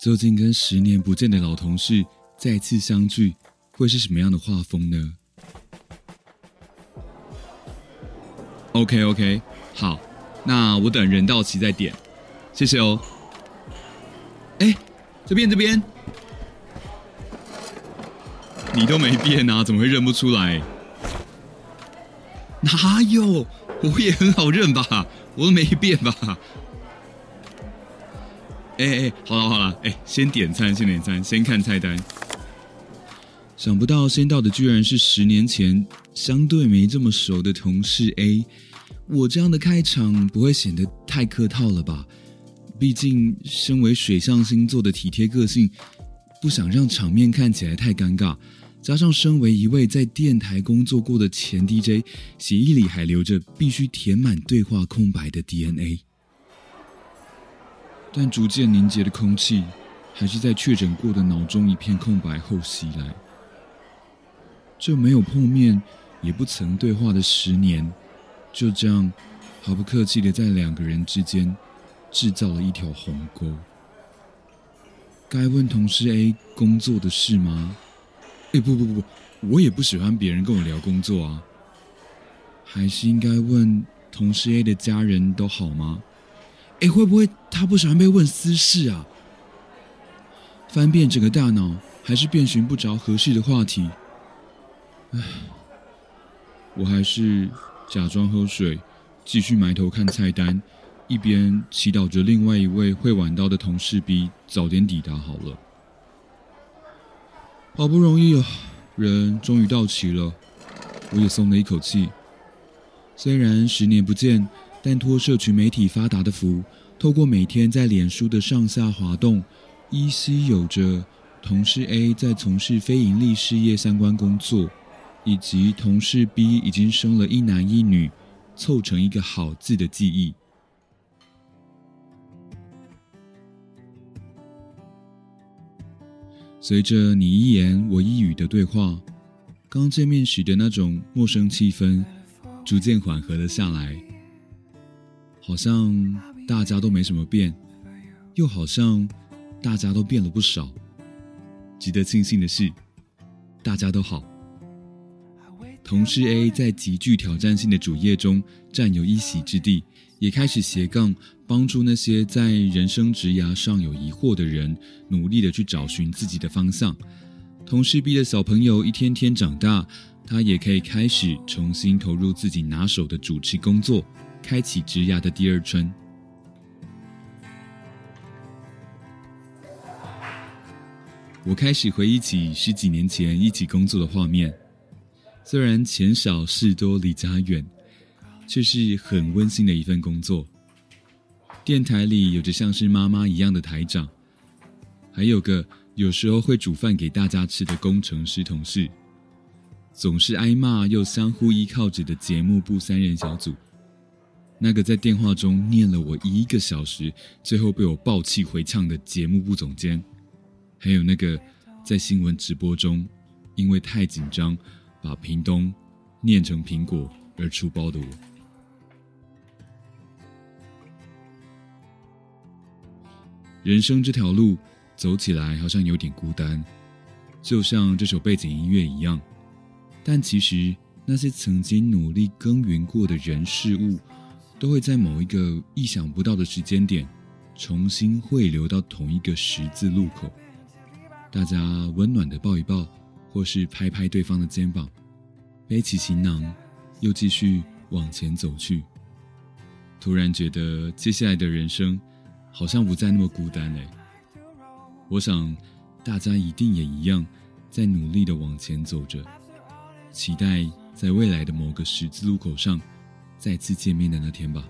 究竟跟十年不见的老同事再次相聚，会是什么样的画风呢？OK OK，好，那我等人到齐再点，谢谢哦。哎，这边这边，你都没变啊，怎么会认不出来？哪有？我也很好认吧，我都没变吧。哎哎，好了好了，哎，先点餐，先点餐，先看菜单。想不到先到的居然是十年前相对没这么熟的同事 A。我这样的开场不会显得太客套了吧？毕竟身为水象星座的体贴个性，不想让场面看起来太尴尬。加上身为一位在电台工作过的前 DJ，协议里还留着必须填满对话空白的 DNA。但逐渐凝结的空气，还是在确诊过的脑中一片空白后袭来。这没有碰面，也不曾对话的十年，就这样毫不客气的在两个人之间制造了一条鸿沟。该问同事 A 工作的事吗？哎，不不不不，我也不喜欢别人跟我聊工作啊。还是应该问同事 A 的家人都好吗？哎，会不会他不喜欢被问私事啊？翻遍整个大脑，还是遍寻不着合适的话题。唉，我还是假装喝水，继续埋头看菜单，一边祈祷着另外一位会晚到的同事 B 早点抵达好了。好不容易啊，人终于到齐了，我也松了一口气。虽然十年不见，但托社群媒体发达的福，透过每天在脸书的上下滑动，依稀有着同事 A 在从事非盈利事业相关工作，以及同事 B 已经生了一男一女，凑成一个好字的记忆。随着你一言我一语的对话，刚见面时的那种陌生气氛逐渐缓和了下来。好像大家都没什么变，又好像大家都变了不少。值得庆幸的是，大家都好。同事 A 在极具挑战性的主业中占有一席之地，也开始斜杠。帮助那些在人生职涯上有疑惑的人，努力的去找寻自己的方向。同事 B 的小朋友一天天长大，他也可以开始重新投入自己拿手的主持工作，开启职涯的第二春。我开始回忆起十几年前一起工作的画面，虽然钱少事多离家远，却是很温馨的一份工作。电台里有着像是妈妈一样的台长，还有个有时候会煮饭给大家吃的工程师同事，总是挨骂又相互依靠着的节目部三人小组，那个在电话中念了我一个小时，最后被我爆气回呛的节目部总监，还有那个在新闻直播中因为太紧张把屏东念成苹果而出包的我。人生这条路走起来好像有点孤单，就像这首背景音乐一样。但其实那些曾经努力耕耘过的人事物，都会在某一个意想不到的时间点，重新汇流到同一个十字路口。大家温暖的抱一抱，或是拍拍对方的肩膀，背起行囊，又继续往前走去。突然觉得接下来的人生。好像不再那么孤单嘞。我想，大家一定也一样，在努力的往前走着，期待在未来的某个十字路口上，再次见面的那天吧。